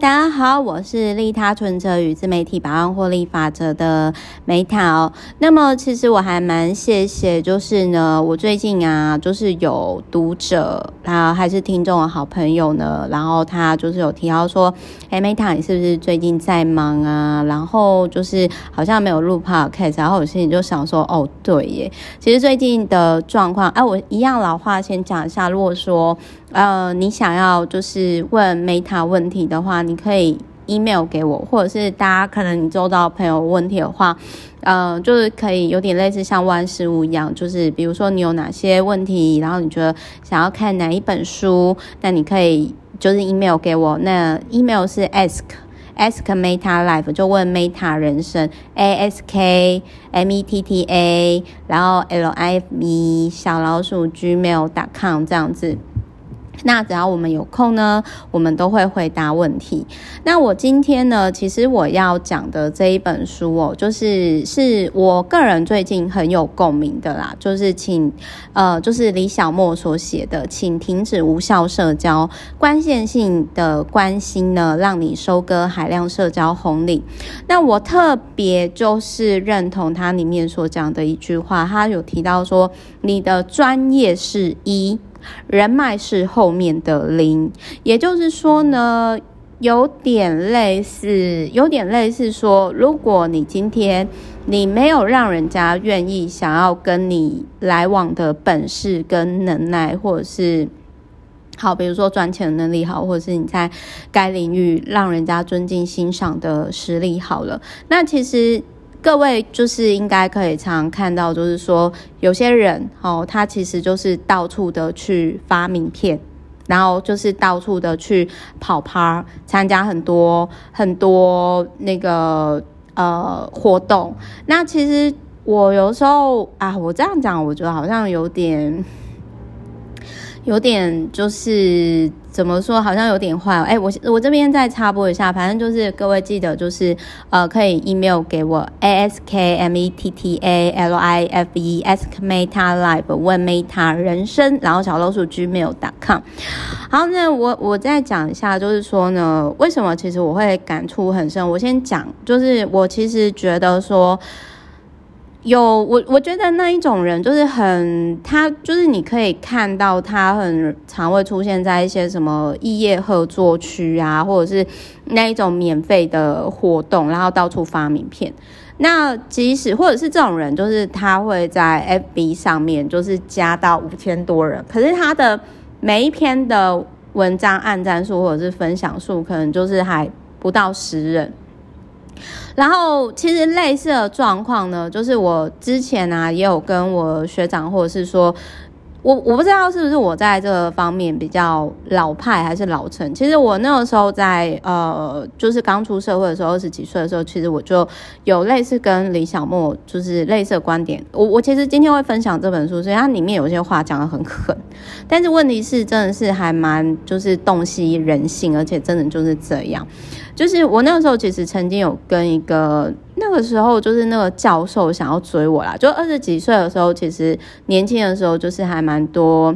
大家好，我是利他存折与自媒体百万获利法则的 Meta。那么其实我还蛮谢谢，就是呢，我最近啊，就是有读者他还是听众的好朋友呢，然后他就是有提到说，哎，Meta 你是不是最近在忙啊？然后就是好像没有录 Podcast，然后我心里就想说，哦，对耶，其实最近的状况，哎，我一样老话先讲一下，如果说。呃，你想要就是问 Meta 问题的话，你可以 email 给我，或者是大家可能你周遭朋友问题的话，呃，就是可以有点类似像万事屋一样，就是比如说你有哪些问题，然后你觉得想要看哪一本书，那你可以就是 email 给我，那 email 是 ask ask Meta Life，就问 Meta 人生 a s k m e t t a，然后 LIVE 小老鼠 gmail.com 这样子。那只要我们有空呢，我们都会回答问题。那我今天呢，其实我要讲的这一本书哦，就是是我个人最近很有共鸣的啦，就是请呃，就是李小莫所写的，请停止无效社交，关键性的关心呢，让你收割海量社交红利。那我特别就是认同他里面所讲的一句话，他有提到说，你的专业是一。人脉是后面的零，也就是说呢，有点类似，有点类似说，如果你今天你没有让人家愿意想要跟你来往的本事跟能耐，或者是好，比如说赚钱能力好，或者是你在该领域让人家尊敬欣赏的实力好了，那其实。各位就是应该可以常看到，就是说有些人哦，他其实就是到处的去发名片，然后就是到处的去跑趴，参加很多很多那个呃活动。那其实我有时候啊，我这样讲，我觉得好像有点。有点就是怎么说，好像有点坏。哎、我我这边再插播一下，反正就是各位记得，就是呃，可以 email 给我 a s k m e t t a l i f e ask meta life 问 meta 人生，然后小老鼠 gmail.com。好，那我我再讲一下，就是说呢，为什么其实我会感触很深？我先讲，就是我其实觉得说。有我，我觉得那一种人就是很，他就是你可以看到他很常会出现在一些什么异业合作区啊，或者是那一种免费的活动，然后到处发名片。那即使或者是这种人，就是他会在 FB 上面就是加到五千多人，可是他的每一篇的文章按赞数或者是分享数，可能就是还不到十人。然后，其实类似的状况呢，就是我之前啊也有跟我学长，或者是说。我我不知道是不是我在这个方面比较老派还是老成。其实我那个时候在呃，就是刚出社会的时候，二十几岁的时候，其实我就有类似跟李小莫就是类似的观点。我我其实今天会分享这本书，所以它里面有些话讲得很狠，但是问题是真的是还蛮就是洞悉人性，而且真的就是这样。就是我那个时候其实曾经有跟一个。那个时候就是那个教授想要追我啦，就二十几岁的时候，其实年轻的时候就是还蛮多，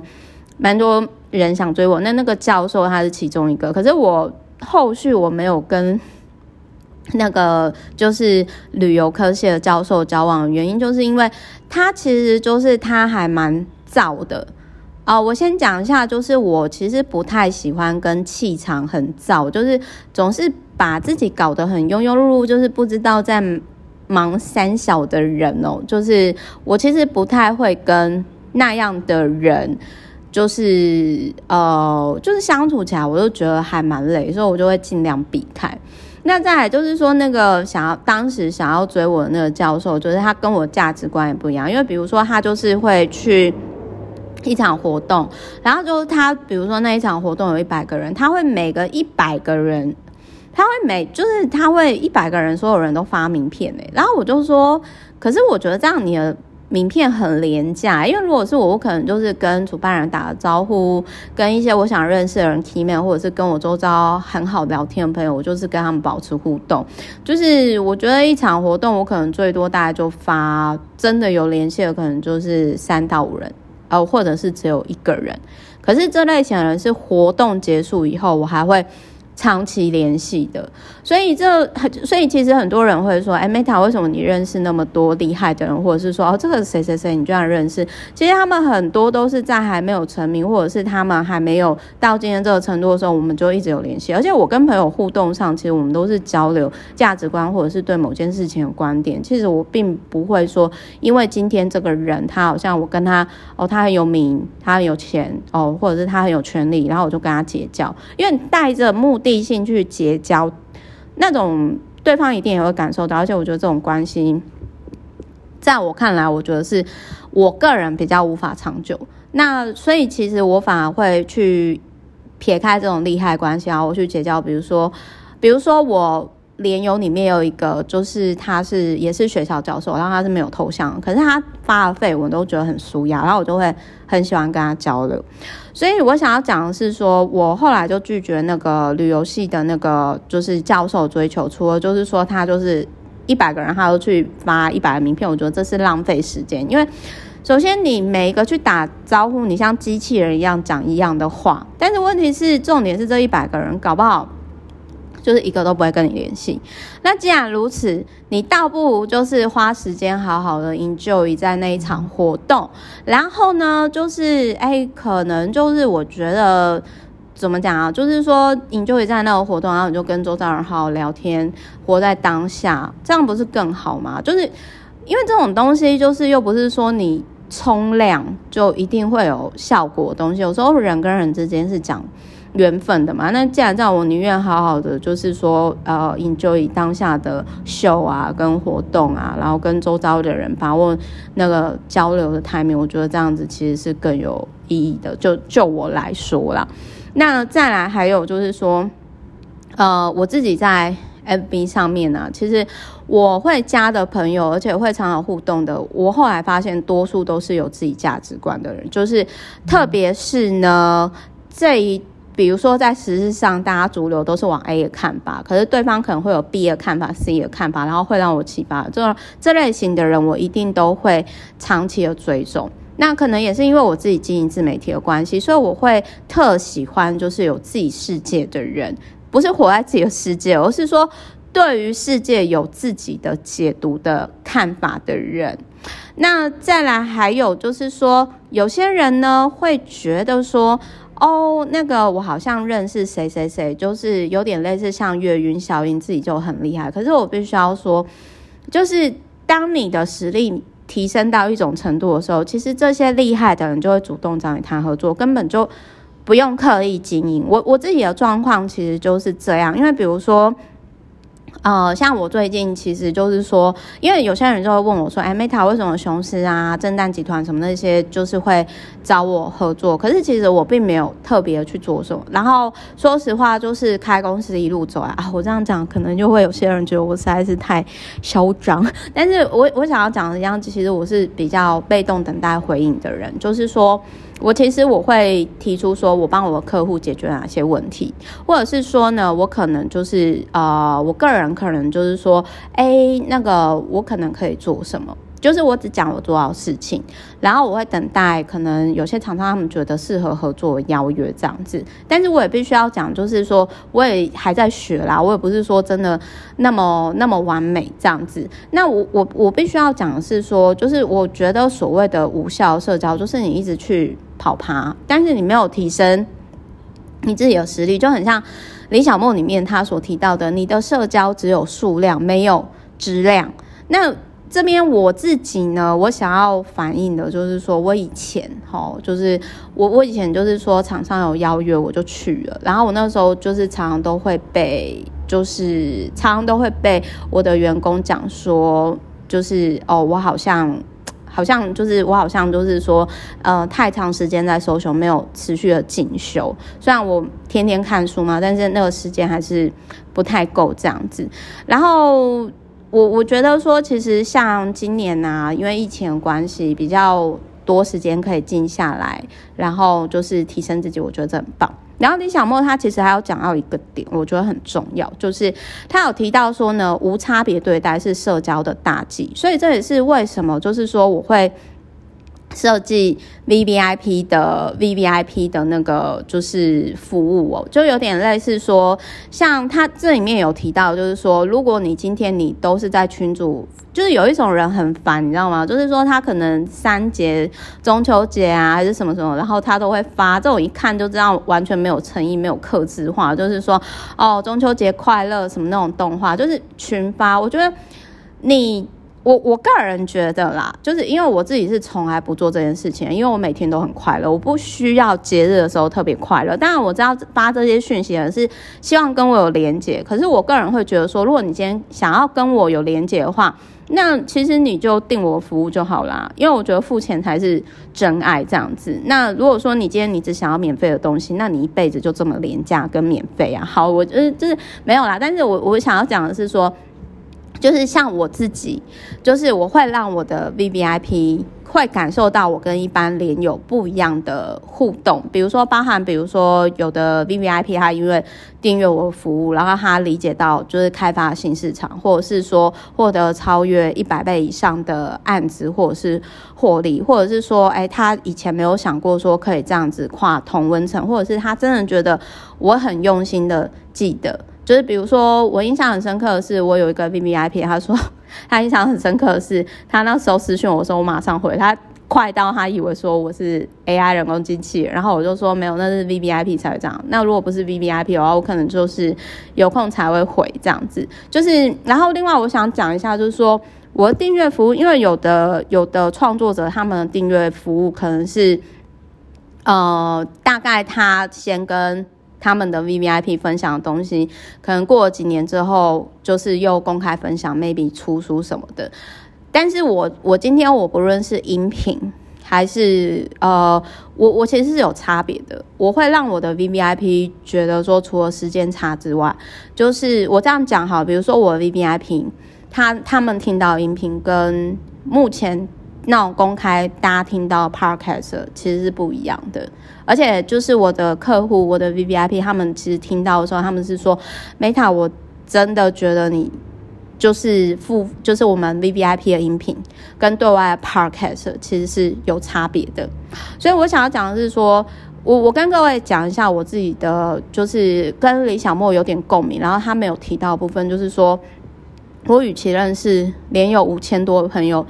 蛮多人想追我。那那个教授他是其中一个，可是我后续我没有跟那个就是旅游科系的教授交往的原因，就是因为他其实就是他还蛮早的啊、我先讲一下，就是我其实不太喜欢跟气场很燥，就是总是。把自己搞得很庸庸碌碌，就是不知道在忙三小的人哦。就是我其实不太会跟那样的人，就是呃，就是相处起来，我就觉得还蛮累，所以我就会尽量避开。那再就是说，那个想要当时想要追我的那个教授，就是他跟我价值观也不一样，因为比如说他就是会去一场活动，然后就是他比如说那一场活动有一百个人，他会每个一百个人。他会每就是他会一百个人，所有人都发名片哎，然后我就说，可是我觉得这样你的名片很廉价，因为如果是我，我可能就是跟主办人打个招呼，跟一些我想认识的人 email，或者是跟我周遭很好聊天的朋友，我就是跟他们保持互动。就是我觉得一场活动，我可能最多大概就发真的有联系的，可能就是三到五人，呃，或者是只有一个人。可是这类型的人是活动结束以后，我还会。长期联系的，所以这很，所以其实很多人会说，哎，Meta，为什么你认识那么多厉害的人，或者是说，哦，这个谁谁谁你居然认识？其实他们很多都是在还没有成名，或者是他们还没有到今天这个程度的时候，我们就一直有联系。而且我跟朋友互动上，其实我们都是交流价值观，或者是对某件事情的观点。其实我并不会说，因为今天这个人他好像我跟他，哦，他很有名，他很有钱，哦，或者是他很有权利，然后我就跟他结交，因为带着目的。异性去结交，那种对方一定也会感受到，而且我觉得这种关系，在我看来，我觉得是我个人比较无法长久。那所以其实我反而会去撇开这种利害关系，啊我去结交，比如说，比如说我。联友里面有一个，就是他是也是学校教授，然后他是没有头像，可是他发的废文都觉得很舒压，然后我就会很喜欢跟他交流。所以我想要讲的是说，我后来就拒绝那个旅游系的那个就是教授追求，除了就是说他就是一百个人他都去发一百个名片，我觉得这是浪费时间，因为首先你每一个去打招呼，你像机器人一样讲一样的话，但是问题是重点是这一百个人搞不好。就是一个都不会跟你联系。那既然如此，你倒不如就是花时间好好的 enjoy 在那一场活动。然后呢，就是哎、可能就是我觉得怎么讲啊？就是说 enjoy 在那个活动，然后你就跟周遭人好好聊天，活在当下，这样不是更好吗？就是因为这种东西，就是又不是说你冲量就一定会有效果的东西。有时候人跟人之间是讲。缘分的嘛，那既然这样，我宁愿好好的，就是说，呃，enjoy 当下的秀啊，跟活动啊，然后跟周遭的人把握那个交流的 time 我觉得这样子其实是更有意义的。就就我来说啦，那再来还有就是说，呃，我自己在 FB 上面呢、啊，其实我会加的朋友，而且会常常互动的，我后来发现多数都是有自己价值观的人，就是特别是呢这一。比如说，在实质上，大家主流都是往 A 的看法，可是对方可能会有 B 的看法、C 的看法，然后会让我启发。这这类型的人，我一定都会长期的追踪。那可能也是因为我自己经营自媒体的关系，所以我会特喜欢就是有自己世界的人，不是活在自己的世界，而是说对于世界有自己的解读的看法的人。那再来还有就是说，有些人呢会觉得说。哦，那个我好像认识谁谁谁，就是有点类似像月晕效应，自己就很厉害。可是我必须要说，就是当你的实力提升到一种程度的时候，其实这些厉害的人就会主动找你谈合作，根本就不用刻意经营。我我自己的状况其实就是这样，因为比如说。呃，像我最近其实就是说，因为有些人就会问我说：“哎，Meta 为什么雄狮啊、震旦集团什么那些就是会找我合作？”可是其实我并没有特别去做什么。然后说实话，就是开公司一路走来啊，我这样讲可能就会有些人觉得我实在是太嚣张。但是我我想要讲的样子，其实我是比较被动等待回应的人，就是说。我其实我会提出说，我帮我的客户解决哪些问题，或者是说呢，我可能就是呃，我个人可能就是说，哎，那个我可能可以做什么。就是我只讲我做到事情，然后我会等待可能有些厂商他们觉得适合合作邀约这样子，但是我也必须要讲，就是说我也还在学啦，我也不是说真的那么那么完美这样子。那我我我必须要讲的是说，就是我觉得所谓的无效社交，就是你一直去跑趴，但是你没有提升你自己的实力，就很像李小梦里面他所提到的，你的社交只有数量没有质量，那。这边我自己呢，我想要反映的就是说，我以前哈，就是我我以前就是说，场上有邀约我就去了，然后我那时候就是常常都会被，就是常常都会被我的员工讲说，就是哦，我好像好像就是我好像就是说，呃，太长时间在 social 没有持续的进修，虽然我天天看书嘛，但是那个时间还是不太够这样子，然后。我我觉得说，其实像今年啊，因为疫情的关系，比较多时间可以静下来，然后就是提升自己，我觉得这很棒。然后李小莫他其实还有讲到一个点，我觉得很重要，就是他有提到说呢，无差别对待是社交的大忌，所以这也是为什么，就是说我会设计 VVIP 的 VVIP 的那个就是服务哦，就有点类似说，像他这里面有提到，就是说，如果你今天你都是在群组，就是有一种人很烦，你知道吗？就是说他可能三节、中秋节啊，还是什么什么，然后他都会发，这种一看就知道完全没有诚意、没有客制化，就是说哦，中秋节快乐什么那种动画，就是群发。我觉得你。我我个人觉得啦，就是因为我自己是从来不做这件事情，因为我每天都很快乐，我不需要节日的时候特别快乐。当然我知道发这些讯息的是希望跟我有连结，可是我个人会觉得说，如果你今天想要跟我有连结的话，那其实你就订我服务就好啦，因为我觉得付钱才是真爱这样子。那如果说你今天你只想要免费的东西，那你一辈子就这么廉价跟免费啊？好，我就是就是没有啦，但是我我想要讲的是说。就是像我自己，就是我会让我的 VVIP 会感受到我跟一般连友不一样的互动，比如说包含，比如说有的 VVIP 他因为订阅我服务，然后他理解到就是开发新市场，或者是说获得超越一百倍以上的案子，或者是获利，或者是说，哎，他以前没有想过说可以这样子跨同温层，或者是他真的觉得我很用心的记得。就是比如说，我印象很深刻的是，我有一个 VVIP，他说他印象很深刻的是，他那时候私讯我说，我马上回他，快到他以为说我是 AI 人工机器人，然后我就说没有，那是 VVIP 才会这样。那如果不是 VVIP 的话，我可能就是有空才会回这样子。就是，然后另外我想讲一下，就是说我的订阅服务，因为有的有的创作者他们的订阅服务可能是，呃，大概他先跟。他们的 VVIP 分享的东西，可能过了几年之后，就是又公开分享，maybe 出书什么的。但是我我今天我不论是音频还是呃，我我其实是有差别的。我会让我的 VVIP 觉得说，除了时间差之外，就是我这样讲好，比如说我 VVIP，他他们听到音频跟目前。那种公开大家听到 podcast 其实是不一样的，而且就是我的客户，我的 VVIP，他们其实听到的时候，他们是说，Meta，我真的觉得你就是付，就是我们 VVIP 的音频跟对外的 podcast 其实是有差别的。所以我想要讲的是说，我我跟各位讲一下我自己的，就是跟李小莫有点共鸣，然后他没有提到部分，就是说我与其认识连有五千多的朋友。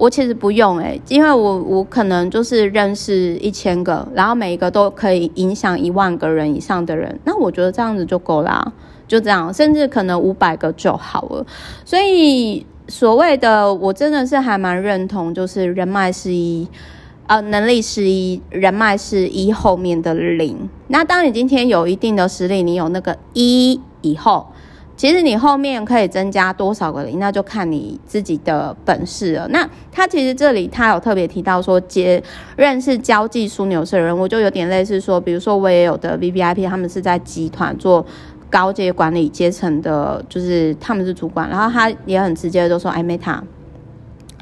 我其实不用诶、因为我我可能就是认识一千个，然后每一个都可以影响一万个人以上的人，那我觉得这样子就够啦，就这样，甚至可能五百个就好了。所以所谓的我真的是还蛮认同，就是人脉是一，呃，能力是一，人脉是一后面的零。那当你今天有一定的实力，你有那个一以后。其实你后面可以增加多少个零，那就看你自己的本事了。那他其实这里他有特别提到说，接认识交际枢纽的人我，就有点类似说，比如说我也有的 VVIP，他们是在集团做高阶管理阶层的，就是他们是主管，然后他也很直接的就说，哎，Meta。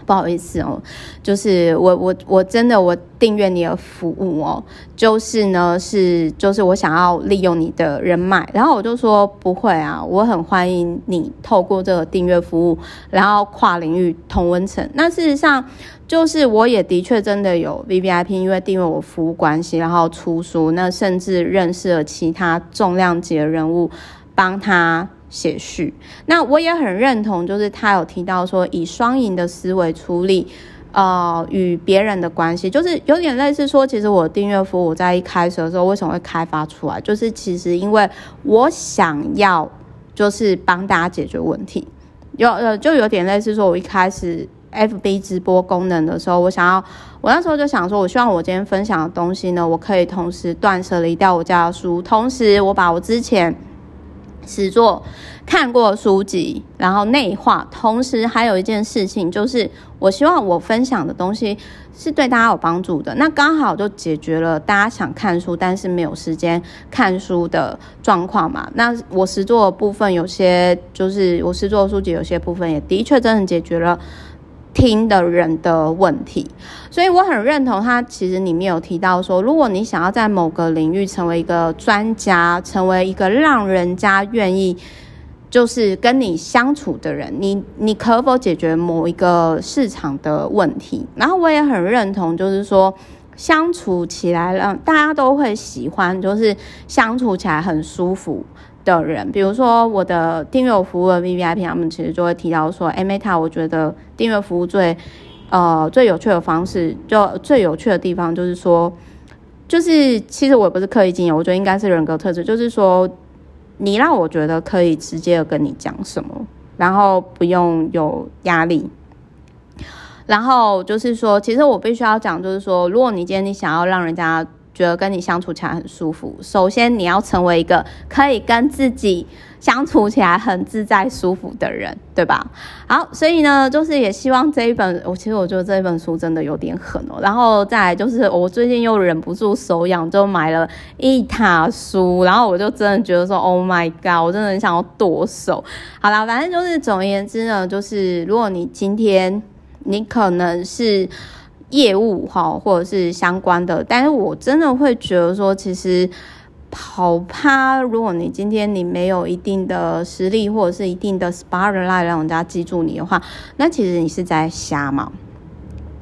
不好意思哦，就是我我我真的我订阅你的服务哦，就是呢是就是我想要利用你的人脉，然后我就说不会啊，我很欢迎你透过这个订阅服务，然后跨领域同温层。那事实上就是我也的确真的有 VVIP，因为订阅我服务关系，然后出书，那甚至认识了其他重量级的人物，帮他。写序，那我也很认同，就是他有提到说，以双赢的思维处理，呃，与别人的关系，就是有点类似说，其实我订阅服务在一开始的时候为什么会开发出来，就是其实因为我想要就是帮大家解决问题，有呃就有点类似说，我一开始 FB 直播功能的时候，我想要，我那时候就想说，我希望我今天分享的东西呢，我可以同时断舍离掉我家的书，同时我把我之前。实作看过书籍，然后内化。同时还有一件事情，就是我希望我分享的东西是对大家有帮助的。那刚好就解决了大家想看书，但是没有时间看书的状况嘛。那我实作的部分有些，就是我实作书籍有些部分也的确真的解决了。听的人的问题，所以我很认同他。其实里面有提到说，如果你想要在某个领域成为一个专家，成为一个让人家愿意就是跟你相处的人，你你可否解决某一个市场的问题？然后我也很认同，就是说相处起来让大家都会喜欢，就是相处起来很舒服的人。比如说我的订阅服务的 VVIP，他们其实就会提到说，哎，Meta，我觉得订阅服务最呃最有趣的方式，就最有趣的地方就是说，就是其实我也不是刻意经营，我觉得应该是人格特质，就是说。你让我觉得可以直接的跟你讲什么，然后不用有压力。然后就是说，其实我必须要讲，就是说，如果你今天你想要让人家觉得跟你相处起来很舒服，首先你要成为一个可以跟自己。相处起来很自在舒服的人，对吧？好，所以呢，就是也希望这一本，我其实我觉得这一本书真的有点狠哦。然后再来就是，我最近又忍不住手痒，就买了一塔书，然后我就真的觉得说，Oh my god，我真的很想要剁手。好啦，反正就是总而言之呢，就是如果你今天你可能是业务哈，或者是相关的，但是我真的会觉得说，其实。跑趴，如果你今天你没有一定的实力或者是一定的 spotlight 让人家记住你的话，那其实你是在瞎嘛。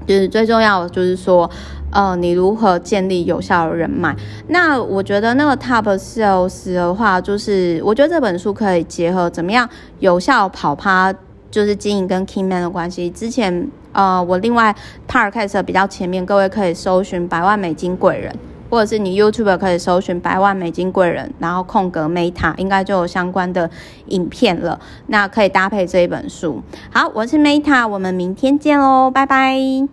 就是最重要的就是说，呃，你如何建立有效的人脉。那我觉得那个 top sales 的话，就是我觉得这本书可以结合怎么样有效跑趴，就是经营跟 key man 的关系。之前呃，我另外 podcast 比较前面，各位可以搜寻百万美金贵人。或者是你 YouTube 可以搜寻百万美金贵人，然后空格 Meta，应该就有相关的影片了。那可以搭配这一本书。好，我是 Meta，我们明天见喽，拜拜。